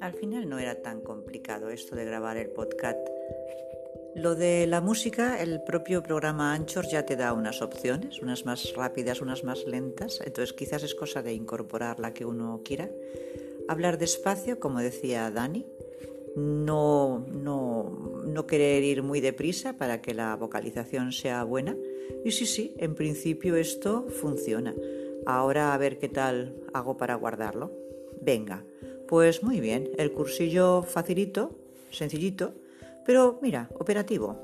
Al final no era tan complicado esto de grabar el podcast. Lo de la música, el propio programa Anchor ya te da unas opciones, unas más rápidas, unas más lentas, entonces quizás es cosa de incorporar la que uno quiera. Hablar despacio, como decía Dani, no, no, no querer ir muy deprisa para que la vocalización sea buena. Y sí, sí, en principio esto funciona. Ahora a ver qué tal hago para guardarlo. Venga, pues muy bien, el cursillo facilito, sencillito, pero mira, operativo.